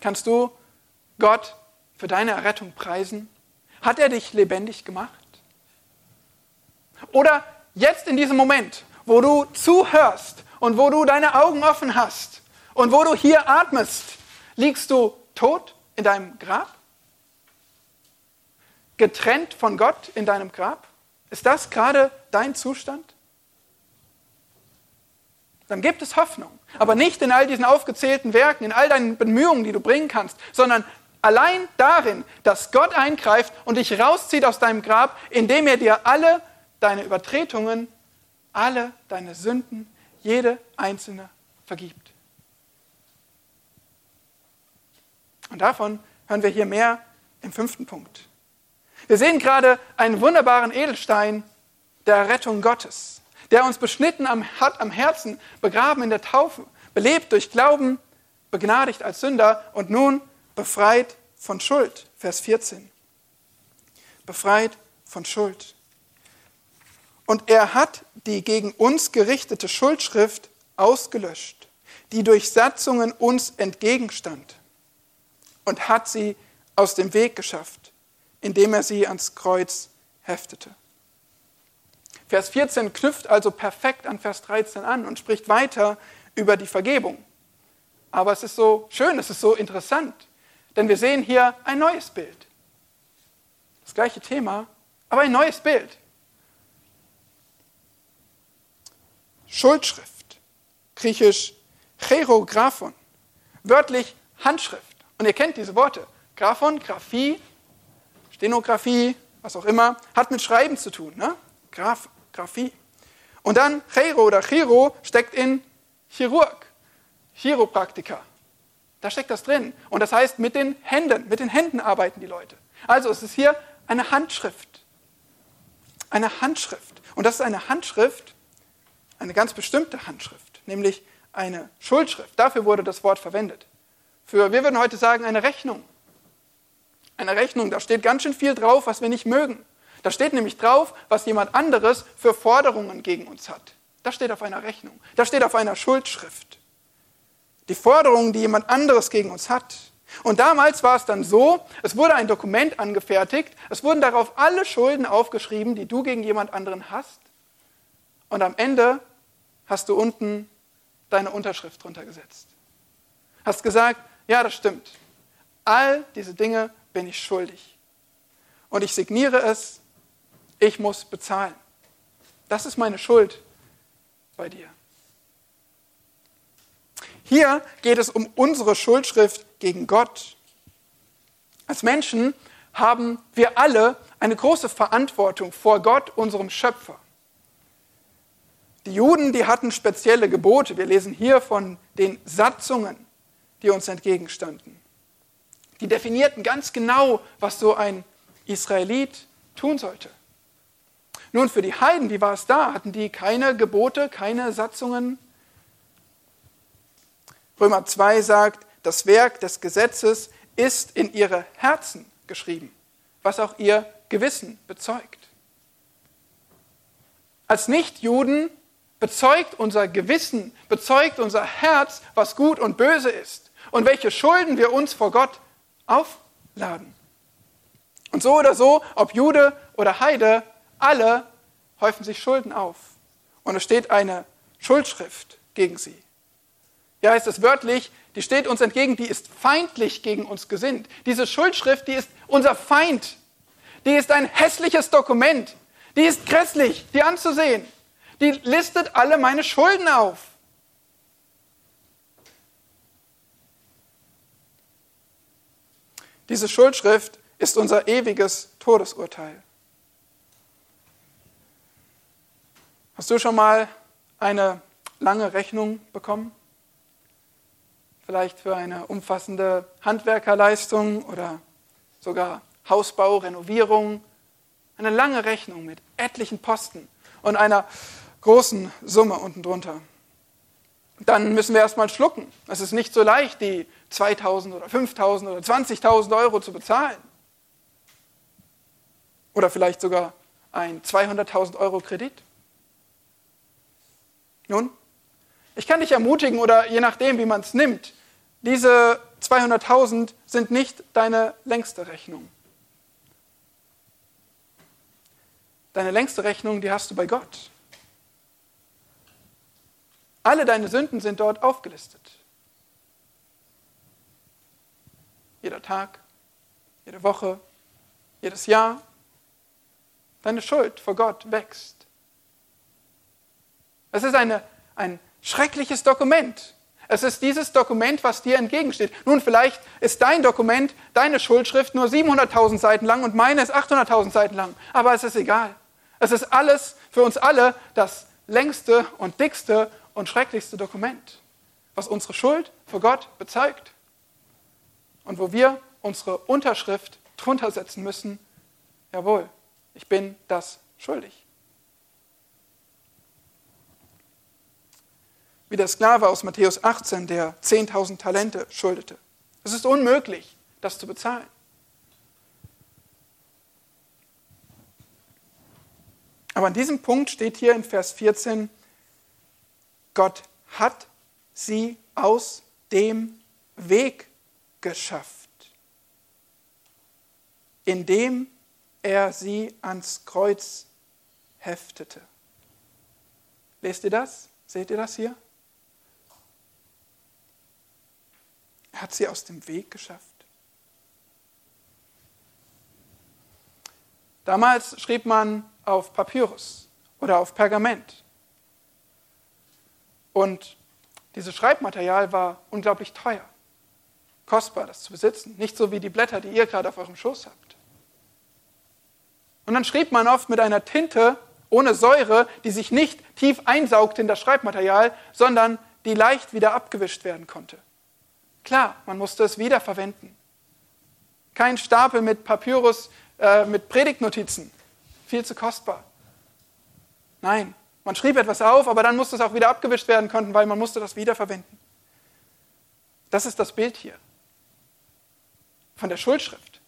Kannst du Gott für deine Errettung preisen? Hat er dich lebendig gemacht? Oder jetzt in diesem Moment, wo du zuhörst und wo du deine Augen offen hast und wo du hier atmest, liegst du tot in deinem Grab? Getrennt von Gott in deinem Grab? Ist das gerade dein Zustand? Dann gibt es Hoffnung. Aber nicht in all diesen aufgezählten Werken, in all deinen Bemühungen, die du bringen kannst, sondern allein darin, dass Gott eingreift und dich rauszieht aus deinem Grab, indem er dir alle deine Übertretungen, alle deine Sünden, jede einzelne vergibt. Und davon hören wir hier mehr im fünften Punkt. Wir sehen gerade einen wunderbaren Edelstein der Rettung Gottes, der uns beschnitten hat am Herzen, begraben in der Taufe, belebt durch Glauben, begnadigt als Sünder und nun befreit von Schuld. Vers 14. Befreit von Schuld. Und er hat die gegen uns gerichtete Schuldschrift ausgelöscht, die durch Satzungen uns entgegenstand, und hat sie aus dem Weg geschafft, indem er sie ans Kreuz heftete. Vers 14 knüpft also perfekt an Vers 13 an und spricht weiter über die Vergebung. Aber es ist so schön, es ist so interessant, denn wir sehen hier ein neues Bild. Das gleiche Thema, aber ein neues Bild. Schuldschrift, griechisch Cherographon, wörtlich Handschrift. Und ihr kennt diese Worte. Graphon, Graphie, Stenografie, was auch immer, hat mit Schreiben zu tun. Ne? Graph, Graphie. Und dann Chero oder Chiro steckt in Chirurg, Chiropraktiker. Da steckt das drin. Und das heißt, mit den Händen, mit den Händen arbeiten die Leute. Also es ist hier eine Handschrift. Eine Handschrift. Und das ist eine Handschrift, eine ganz bestimmte Handschrift, nämlich eine Schuldschrift. Dafür wurde das Wort verwendet. Für, wir würden heute sagen, eine Rechnung. Eine Rechnung, da steht ganz schön viel drauf, was wir nicht mögen. Da steht nämlich drauf, was jemand anderes für Forderungen gegen uns hat. Das steht auf einer Rechnung. Das steht auf einer Schuldschrift. Die Forderungen, die jemand anderes gegen uns hat. Und damals war es dann so, es wurde ein Dokument angefertigt, es wurden darauf alle Schulden aufgeschrieben, die du gegen jemand anderen hast. Und am Ende hast du unten deine Unterschrift drunter gesetzt. Hast gesagt, ja, das stimmt. All diese Dinge bin ich schuldig. Und ich signiere es, ich muss bezahlen. Das ist meine Schuld bei dir. Hier geht es um unsere Schuldschrift gegen Gott. Als Menschen haben wir alle eine große Verantwortung vor Gott, unserem Schöpfer. Die Juden, die hatten spezielle Gebote. Wir lesen hier von den Satzungen, die uns entgegenstanden. Die definierten ganz genau, was so ein Israelit tun sollte. Nun, für die Heiden, wie war es da? Hatten die keine Gebote, keine Satzungen? Römer 2 sagt, das Werk des Gesetzes ist in ihre Herzen geschrieben, was auch ihr Gewissen bezeugt. Als Nichtjuden bezeugt unser Gewissen, bezeugt unser Herz, was gut und böse ist und welche Schulden wir uns vor Gott aufladen. Und so oder so, ob Jude oder Heide, alle häufen sich Schulden auf. Und es steht eine Schuldschrift gegen sie. Ja, heißt es wörtlich, die steht uns entgegen, die ist feindlich gegen uns gesinnt. Diese Schuldschrift, die ist unser Feind. Die ist ein hässliches Dokument. Die ist grässlich, die anzusehen. Die listet alle meine Schulden auf. Diese Schuldschrift ist unser ewiges Todesurteil. Hast du schon mal eine lange Rechnung bekommen? vielleicht für eine umfassende Handwerkerleistung oder sogar Hausbau, Renovierung. Eine lange Rechnung mit etlichen Posten und einer großen Summe unten drunter. Dann müssen wir erstmal schlucken. Es ist nicht so leicht, die 2000 oder 5000 oder 20.000 Euro zu bezahlen. Oder vielleicht sogar ein 200.000 Euro Kredit. Nun, ich kann dich ermutigen oder je nachdem, wie man es nimmt, diese 200.000 sind nicht deine längste Rechnung. Deine längste Rechnung, die hast du bei Gott. Alle deine Sünden sind dort aufgelistet. Jeder Tag, jede Woche, jedes Jahr. Deine Schuld vor Gott wächst. Es ist eine, ein schreckliches Dokument. Es ist dieses Dokument, was dir entgegensteht. Nun, vielleicht ist dein Dokument, deine Schuldschrift nur 700.000 Seiten lang und meine ist 800.000 Seiten lang. Aber es ist egal. Es ist alles für uns alle das längste und dickste und schrecklichste Dokument, was unsere Schuld vor Gott bezeugt und wo wir unsere Unterschrift drunter setzen müssen, jawohl, ich bin das schuldig. Wie der Sklave aus Matthäus 18, der 10.000 Talente schuldete. Es ist unmöglich, das zu bezahlen. Aber an diesem Punkt steht hier in Vers 14, Gott hat sie aus dem Weg geschafft, indem er sie ans Kreuz heftete. Lest ihr das? Seht ihr das hier? Er hat sie aus dem Weg geschafft. Damals schrieb man auf Papyrus oder auf Pergament. Und dieses Schreibmaterial war unglaublich teuer, kostbar, das zu besitzen. Nicht so wie die Blätter, die ihr gerade auf eurem Schoß habt. Und dann schrieb man oft mit einer Tinte ohne Säure, die sich nicht tief einsaugte in das Schreibmaterial, sondern die leicht wieder abgewischt werden konnte. Klar, man musste es wiederverwenden. Kein Stapel mit Papyrus, äh, mit Predigtnotizen. Viel zu kostbar. Nein, man schrieb etwas auf, aber dann musste es auch wieder abgewischt werden können, weil man musste das wiederverwenden. Das ist das Bild hier. Von der Schuldschrift.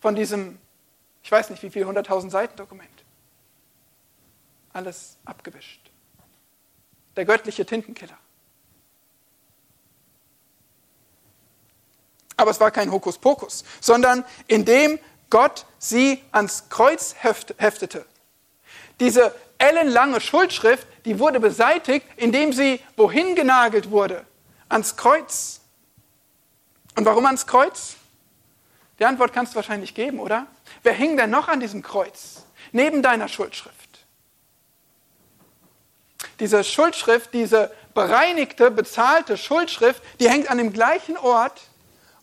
Von diesem, ich weiß nicht wie viel, 100.000 Seiten Dokument. Alles abgewischt. Der göttliche Tintenkiller. Aber es war kein Hokuspokus, sondern indem Gott sie ans Kreuz heftete. Diese ellenlange Schuldschrift, die wurde beseitigt, indem sie wohin genagelt wurde? Ans Kreuz. Und warum ans Kreuz? Die Antwort kannst du wahrscheinlich geben, oder? Wer hing denn noch an diesem Kreuz? Neben deiner Schuldschrift. Diese Schuldschrift, diese bereinigte, bezahlte Schuldschrift, die hängt an dem gleichen Ort,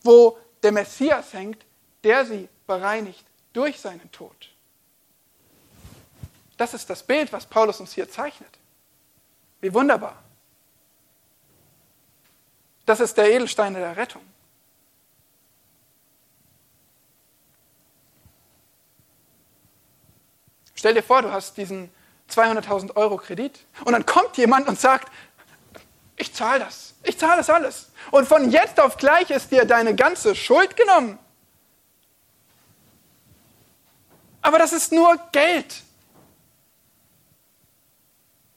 wo der Messias hängt, der sie bereinigt durch seinen Tod. Das ist das Bild, was Paulus uns hier zeichnet. Wie wunderbar. Das ist der Edelstein der Rettung. Stell dir vor, du hast diesen 200.000 Euro Kredit und dann kommt jemand und sagt, ich zahle das, ich zahle das alles. Und von jetzt auf gleich ist dir deine ganze Schuld genommen. Aber das ist nur Geld.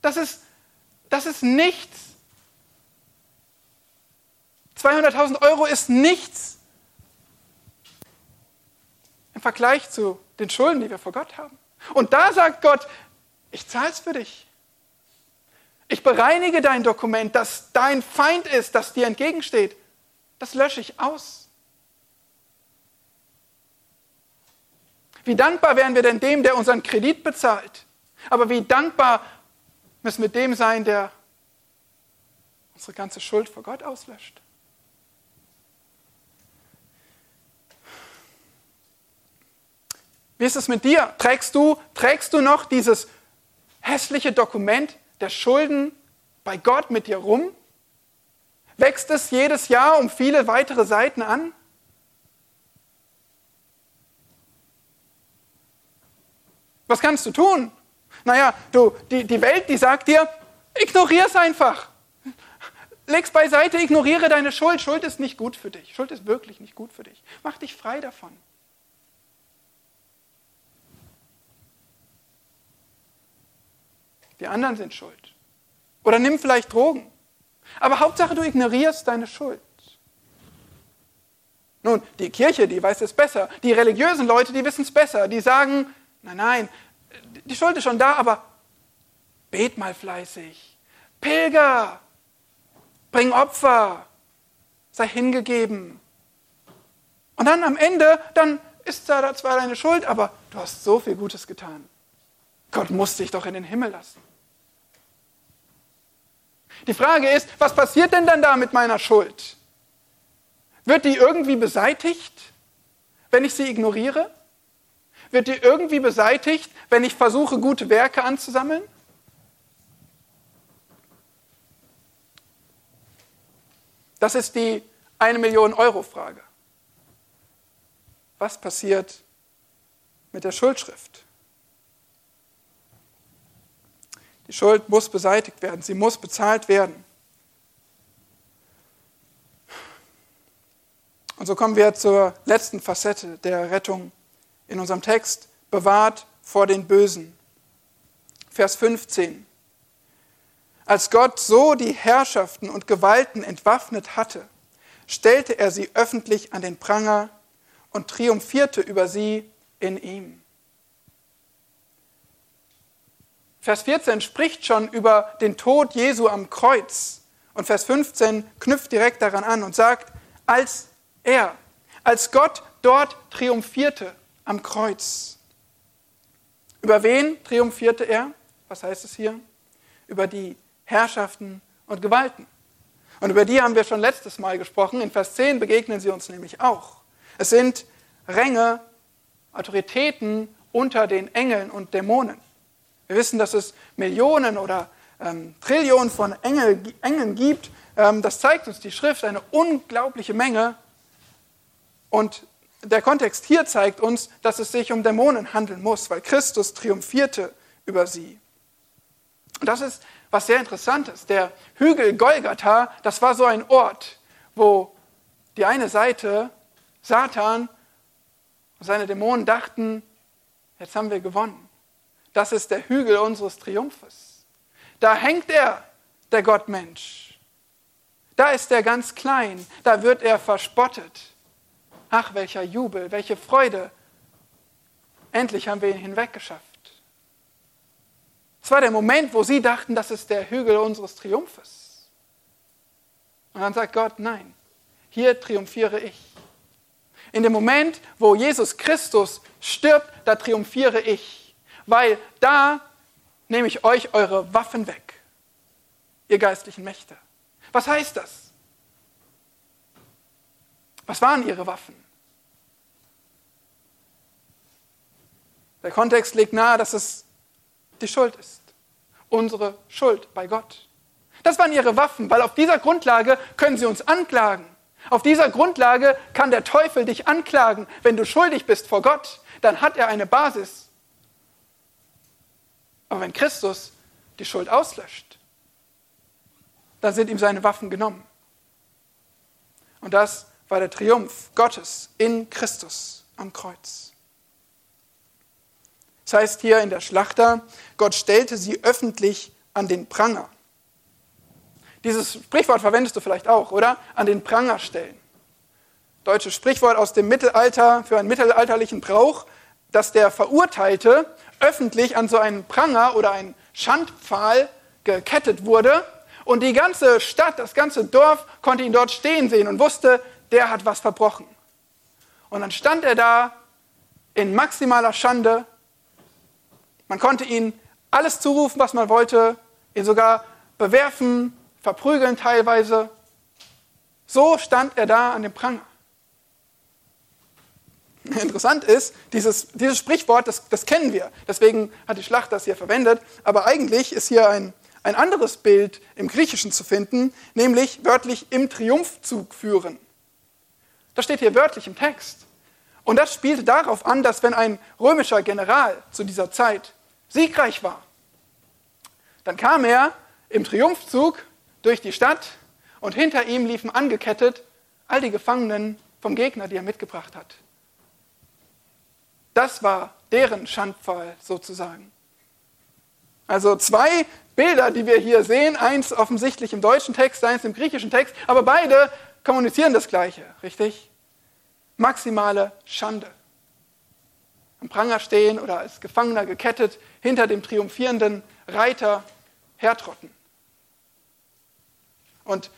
Das ist, das ist nichts. 200.000 Euro ist nichts im Vergleich zu den Schulden, die wir vor Gott haben. Und da sagt Gott, ich zahle es für dich. Ich bereinige dein Dokument, das dein Feind ist, das dir entgegensteht. Das lösche ich aus. Wie dankbar wären wir denn dem, der unseren Kredit bezahlt? Aber wie dankbar müssen wir dem sein, der unsere ganze Schuld vor Gott auslöscht? Wie ist es mit dir? Trägst du, trägst du noch dieses hässliche Dokument der Schulden bei Gott mit dir rum? Wächst es jedes Jahr um viele weitere Seiten an? Was kannst du tun? Naja, du, die, die Welt, die sagt dir, ignoriere es einfach. Leg's beiseite, ignoriere deine Schuld. Schuld ist nicht gut für dich. Schuld ist wirklich nicht gut für dich. Mach dich frei davon. Die anderen sind schuld. Oder nimm vielleicht Drogen. Aber Hauptsache, du ignorierst deine Schuld. Nun, die Kirche, die weiß es besser. Die religiösen Leute, die wissen es besser. Die sagen, Nein, nein, die Schuld ist schon da, aber bet mal fleißig. Pilger, bring Opfer, sei hingegeben. Und dann am Ende, dann ist da zwar deine Schuld, aber du hast so viel Gutes getan. Gott muss dich doch in den Himmel lassen. Die Frage ist, was passiert denn dann da mit meiner Schuld? Wird die irgendwie beseitigt, wenn ich sie ignoriere? Wird die irgendwie beseitigt, wenn ich versuche, gute Werke anzusammeln? Das ist die eine Million Euro Frage. Was passiert mit der Schuldschrift? Die Schuld muss beseitigt werden, sie muss bezahlt werden. Und so kommen wir zur letzten Facette der Rettung in unserem Text, bewahrt vor den Bösen. Vers 15. Als Gott so die Herrschaften und Gewalten entwaffnet hatte, stellte er sie öffentlich an den Pranger und triumphierte über sie in ihm. Vers 14 spricht schon über den Tod Jesu am Kreuz. Und Vers 15 knüpft direkt daran an und sagt, als er, als Gott dort triumphierte am Kreuz. Über wen triumphierte er? Was heißt es hier? Über die Herrschaften und Gewalten. Und über die haben wir schon letztes Mal gesprochen. In Vers 10 begegnen sie uns nämlich auch. Es sind Ränge, Autoritäten unter den Engeln und Dämonen. Wir wissen, dass es Millionen oder ähm, Trillionen von Engel, Engeln gibt. Ähm, das zeigt uns die Schrift, eine unglaubliche Menge. Und der Kontext hier zeigt uns, dass es sich um Dämonen handeln muss, weil Christus triumphierte über sie. Und das ist was sehr interessant ist. Der Hügel Golgatha, das war so ein Ort, wo die eine Seite, Satan und seine Dämonen dachten, jetzt haben wir gewonnen. Das ist der Hügel unseres Triumphes. Da hängt er, der Gottmensch. Da ist er ganz klein, da wird er verspottet. Ach, welcher Jubel, welche Freude. Endlich haben wir ihn hinweggeschafft. Es war der Moment, wo sie dachten, das ist der Hügel unseres Triumphes. Und dann sagt Gott, nein, hier triumphiere ich. In dem Moment, wo Jesus Christus stirbt, da triumphiere ich weil da nehme ich euch eure Waffen weg, ihr geistlichen Mächte. Was heißt das? Was waren ihre Waffen? Der Kontext legt nahe, dass es die Schuld ist. Unsere Schuld bei Gott. Das waren ihre Waffen, weil auf dieser Grundlage können sie uns anklagen. Auf dieser Grundlage kann der Teufel dich anklagen. Wenn du schuldig bist vor Gott, dann hat er eine Basis, aber wenn Christus die Schuld auslöscht, dann sind ihm seine Waffen genommen. Und das war der Triumph Gottes in Christus am Kreuz. Das heißt hier in der Schlachter, Gott stellte sie öffentlich an den Pranger. Dieses Sprichwort verwendest du vielleicht auch, oder? An den Pranger stellen. Deutsches Sprichwort aus dem Mittelalter für einen mittelalterlichen Brauch, dass der Verurteilte öffentlich an so einen Pranger oder einen Schandpfahl gekettet wurde. Und die ganze Stadt, das ganze Dorf konnte ihn dort stehen sehen und wusste, der hat was verbrochen. Und dann stand er da in maximaler Schande. Man konnte ihn alles zurufen, was man wollte, ihn sogar bewerfen, verprügeln teilweise. So stand er da an dem Pranger. Interessant ist, dieses, dieses Sprichwort, das, das kennen wir. Deswegen hat die Schlacht das hier verwendet. Aber eigentlich ist hier ein, ein anderes Bild im Griechischen zu finden, nämlich wörtlich im Triumphzug führen. Das steht hier wörtlich im Text. Und das spielte darauf an, dass wenn ein römischer General zu dieser Zeit siegreich war, dann kam er im Triumphzug durch die Stadt und hinter ihm liefen angekettet all die Gefangenen vom Gegner, die er mitgebracht hat. Das war deren Schandpfahl sozusagen. Also zwei Bilder, die wir hier sehen, eins offensichtlich im deutschen Text, eins im griechischen Text, aber beide kommunizieren das Gleiche, richtig? Maximale Schande. Am Pranger stehen oder als Gefangener gekettet, hinter dem triumphierenden Reiter hertrotten. Und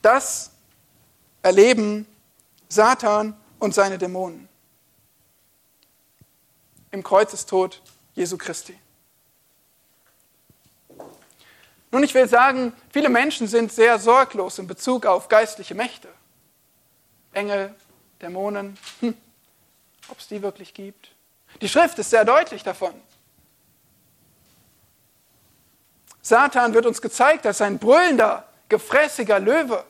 das erleben Satan und seine Dämonen. Im Kreuzestod Jesu Christi. Nun, ich will sagen, viele Menschen sind sehr sorglos in Bezug auf geistliche Mächte. Engel, Dämonen, hm, ob es die wirklich gibt. Die Schrift ist sehr deutlich davon. Satan wird uns gezeigt als ein brüllender, gefräßiger Löwe,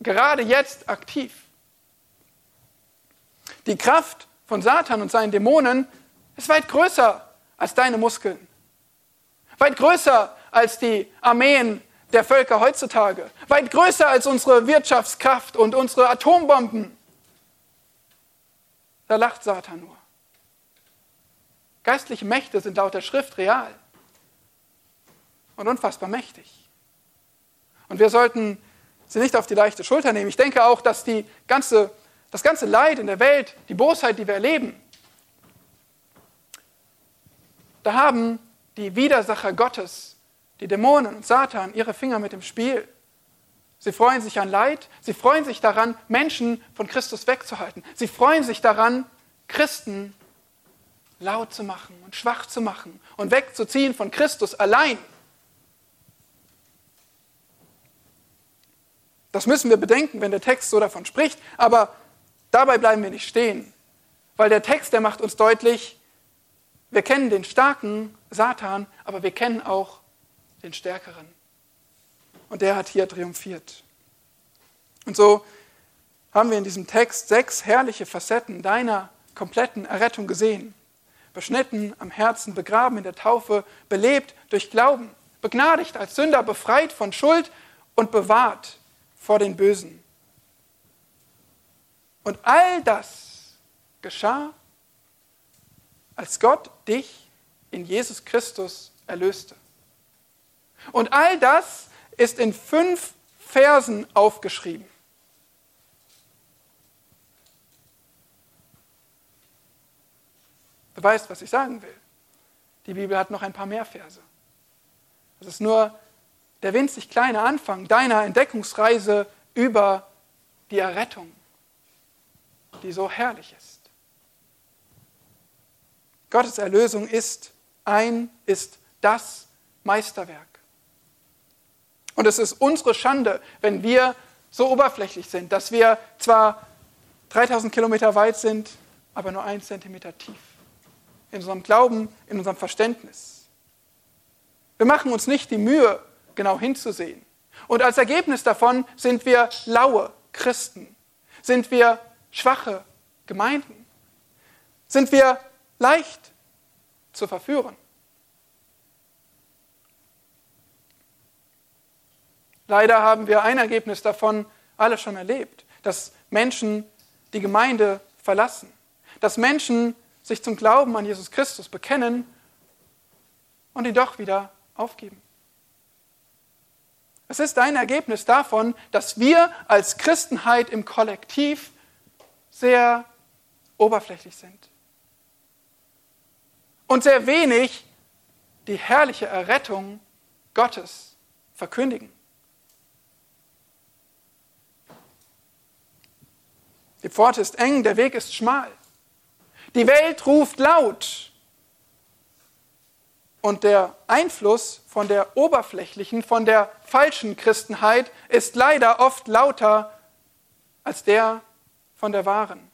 gerade jetzt aktiv. Die Kraft von Satan und seinen Dämonen ist weit größer als deine Muskeln, weit größer als die Armeen der Völker heutzutage, weit größer als unsere Wirtschaftskraft und unsere Atombomben. Da lacht Satan nur. Geistliche Mächte sind laut der Schrift real und unfassbar mächtig. Und wir sollten sie nicht auf die leichte Schulter nehmen. Ich denke auch, dass die ganze, das ganze Leid in der Welt, die Bosheit, die wir erleben, da haben die Widersacher Gottes, die Dämonen und Satan, ihre Finger mit im Spiel. Sie freuen sich an Leid, sie freuen sich daran, Menschen von Christus wegzuhalten. Sie freuen sich daran, Christen laut zu machen und schwach zu machen und wegzuziehen von Christus allein. Das müssen wir bedenken, wenn der Text so davon spricht, aber dabei bleiben wir nicht stehen, weil der Text, der macht uns deutlich, wir kennen den starken Satan, aber wir kennen auch den stärkeren. Und der hat hier triumphiert. Und so haben wir in diesem Text sechs herrliche Facetten deiner kompletten Errettung gesehen. Beschnitten am Herzen, begraben in der Taufe, belebt durch Glauben, begnadigt als Sünder, befreit von Schuld und bewahrt vor den Bösen. Und all das geschah, als Gott dich in Jesus Christus erlöste. Und all das ist in fünf Versen aufgeschrieben. Du weißt, was ich sagen will. Die Bibel hat noch ein paar mehr Verse. Das ist nur der winzig kleine Anfang deiner Entdeckungsreise über die Errettung, die so herrlich ist. Gottes Erlösung ist ein, ist das Meisterwerk. Und es ist unsere Schande, wenn wir so oberflächlich sind, dass wir zwar 3000 Kilometer weit sind, aber nur ein Zentimeter tief. In unserem Glauben, in unserem Verständnis. Wir machen uns nicht die Mühe, genau hinzusehen. Und als Ergebnis davon sind wir laue Christen, sind wir schwache Gemeinden, sind wir leicht zu verführen. Leider haben wir ein Ergebnis davon alle schon erlebt, dass Menschen die Gemeinde verlassen, dass Menschen sich zum Glauben an Jesus Christus bekennen und ihn doch wieder aufgeben. Es ist ein Ergebnis davon, dass wir als Christenheit im Kollektiv sehr oberflächlich sind und sehr wenig die herrliche Errettung Gottes verkündigen. Die Pforte ist eng, der Weg ist schmal. Die Welt ruft laut. Und der Einfluss von der oberflächlichen, von der falschen Christenheit ist leider oft lauter als der von der wahren.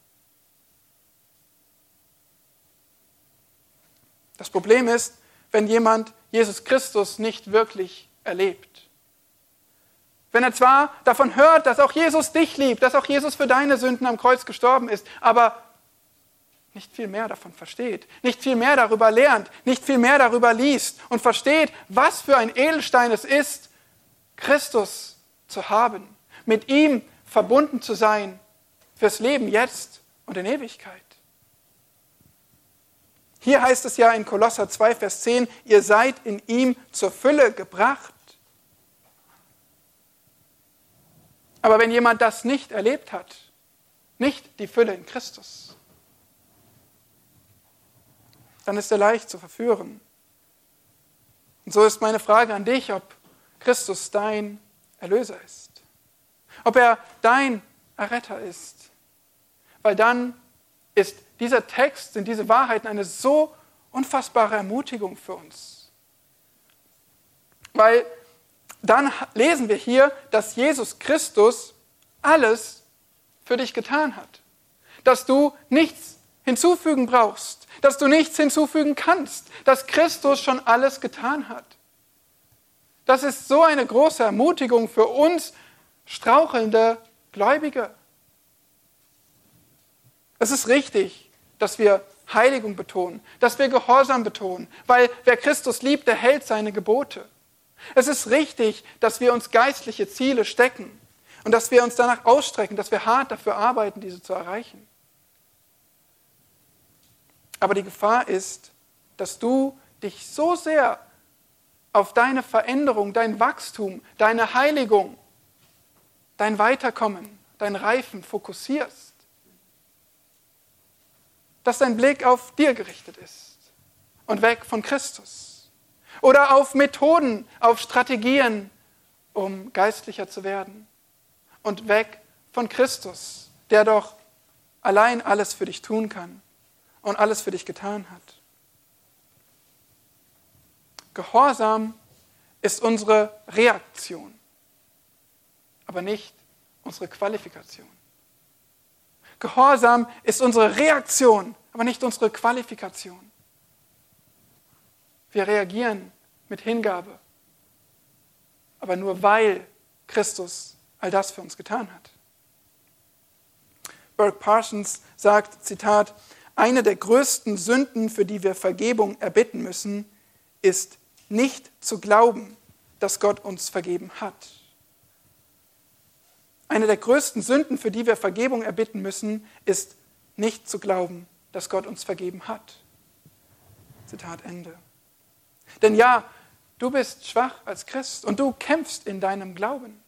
Das Problem ist, wenn jemand Jesus Christus nicht wirklich erlebt. Wenn er zwar davon hört, dass auch Jesus dich liebt, dass auch Jesus für deine Sünden am Kreuz gestorben ist, aber nicht viel mehr davon versteht, nicht viel mehr darüber lernt, nicht viel mehr darüber liest und versteht, was für ein Edelstein es ist, Christus zu haben, mit ihm verbunden zu sein fürs Leben jetzt und in Ewigkeit. Hier heißt es ja in Kolosser 2, Vers 10, ihr seid in ihm zur Fülle gebracht. Aber wenn jemand das nicht erlebt hat, nicht die Fülle in Christus, dann ist er leicht zu verführen. Und so ist meine Frage an dich, ob Christus dein Erlöser ist. Ob er dein Erretter ist. Weil dann ist dieser Text, sind diese Wahrheiten eine so unfassbare Ermutigung für uns. Weil dann lesen wir hier, dass Jesus Christus alles für dich getan hat. Dass du nichts hinzufügen brauchst, dass du nichts hinzufügen kannst, dass Christus schon alles getan hat. Das ist so eine große Ermutigung für uns strauchelnde Gläubige. Es ist richtig, dass wir Heiligung betonen, dass wir Gehorsam betonen, weil wer Christus liebt, der hält seine Gebote. Es ist richtig, dass wir uns geistliche Ziele stecken und dass wir uns danach ausstrecken, dass wir hart dafür arbeiten, diese zu erreichen. Aber die Gefahr ist, dass du dich so sehr auf deine Veränderung, dein Wachstum, deine Heiligung, dein Weiterkommen, dein Reifen fokussierst, dass dein Blick auf dir gerichtet ist und weg von Christus. Oder auf Methoden, auf Strategien, um geistlicher zu werden. Und weg von Christus, der doch allein alles für dich tun kann und alles für dich getan hat. Gehorsam ist unsere Reaktion, aber nicht unsere Qualifikation. Gehorsam ist unsere Reaktion, aber nicht unsere Qualifikation. Wir reagieren mit Hingabe, aber nur weil Christus all das für uns getan hat. Burke Parsons sagt, Zitat, eine der größten Sünden, für die wir Vergebung erbitten müssen, ist nicht zu glauben, dass Gott uns vergeben hat. Eine der größten Sünden, für die wir Vergebung erbitten müssen, ist nicht zu glauben, dass Gott uns vergeben hat. Zitat Ende. Denn ja, du bist schwach als Christ und du kämpfst in deinem Glauben.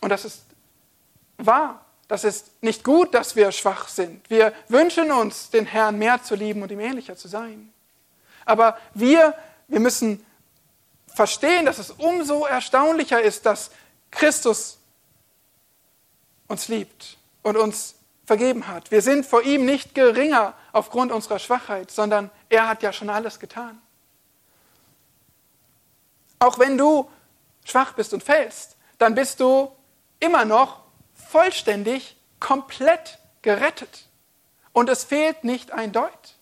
Und das ist wahr. Das ist nicht gut, dass wir schwach sind. Wir wünschen uns, den Herrn mehr zu lieben und ihm ähnlicher zu sein. Aber wir, wir müssen verstehen, dass es umso erstaunlicher ist, dass Christus uns liebt und uns vergeben hat. Wir sind vor ihm nicht geringer aufgrund unserer Schwachheit, sondern er hat ja schon alles getan. Auch wenn du schwach bist und fällst, dann bist du immer noch vollständig, komplett gerettet. Und es fehlt nicht ein Deut.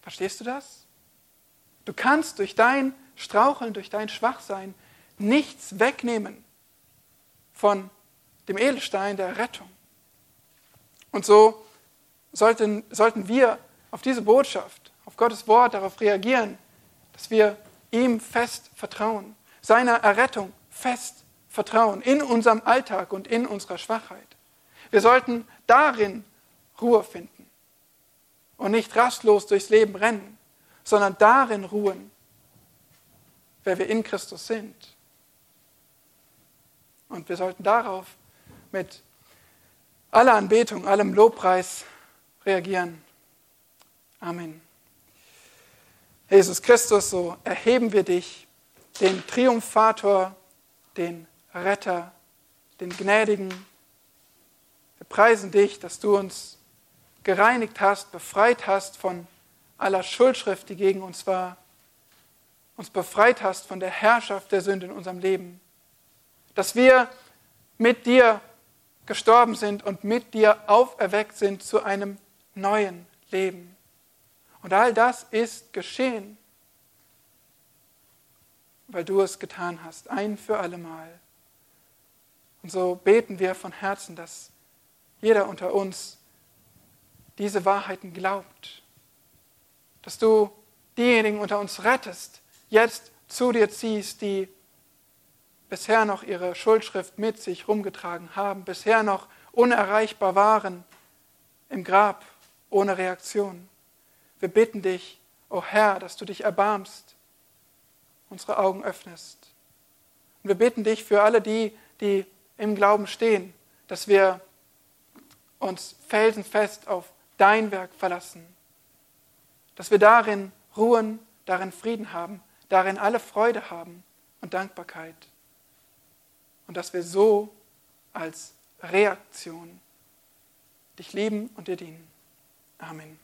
Verstehst du das? Du kannst durch dein Straucheln, durch dein Schwachsein nichts wegnehmen von dem Edelstein der Rettung. Und so sollten, sollten wir auf diese Botschaft, auf Gottes Wort darauf reagieren, dass wir ihm fest vertrauen, seiner Errettung fest vertrauen, in unserem Alltag und in unserer Schwachheit. Wir sollten darin Ruhe finden und nicht rastlos durchs Leben rennen, sondern darin ruhen, wer wir in Christus sind. Und wir sollten darauf mit aller Anbetung, allem Lobpreis reagieren. Amen. Jesus Christus, so erheben wir dich, den Triumphator, den Retter, den Gnädigen. Wir preisen dich, dass du uns gereinigt hast, befreit hast von aller Schuldschrift, die gegen uns war, uns befreit hast von der Herrschaft der Sünde in unserem Leben. Dass wir mit dir gestorben sind und mit dir auferweckt sind zu einem neuen Leben. Und all das ist geschehen, weil du es getan hast, ein für allemal. Und so beten wir von Herzen, dass jeder unter uns diese Wahrheiten glaubt dass du diejenigen unter uns rettest, jetzt zu dir ziehst, die bisher noch ihre Schuldschrift mit sich rumgetragen haben, bisher noch unerreichbar waren im Grab ohne Reaktion. Wir bitten dich, o oh Herr, dass du dich erbarmst, unsere Augen öffnest. Und wir bitten dich für alle die, die im Glauben stehen, dass wir uns felsenfest auf dein Werk verlassen dass wir darin ruhen, darin Frieden haben, darin alle Freude haben und Dankbarkeit. Und dass wir so als Reaktion dich lieben und dir dienen. Amen.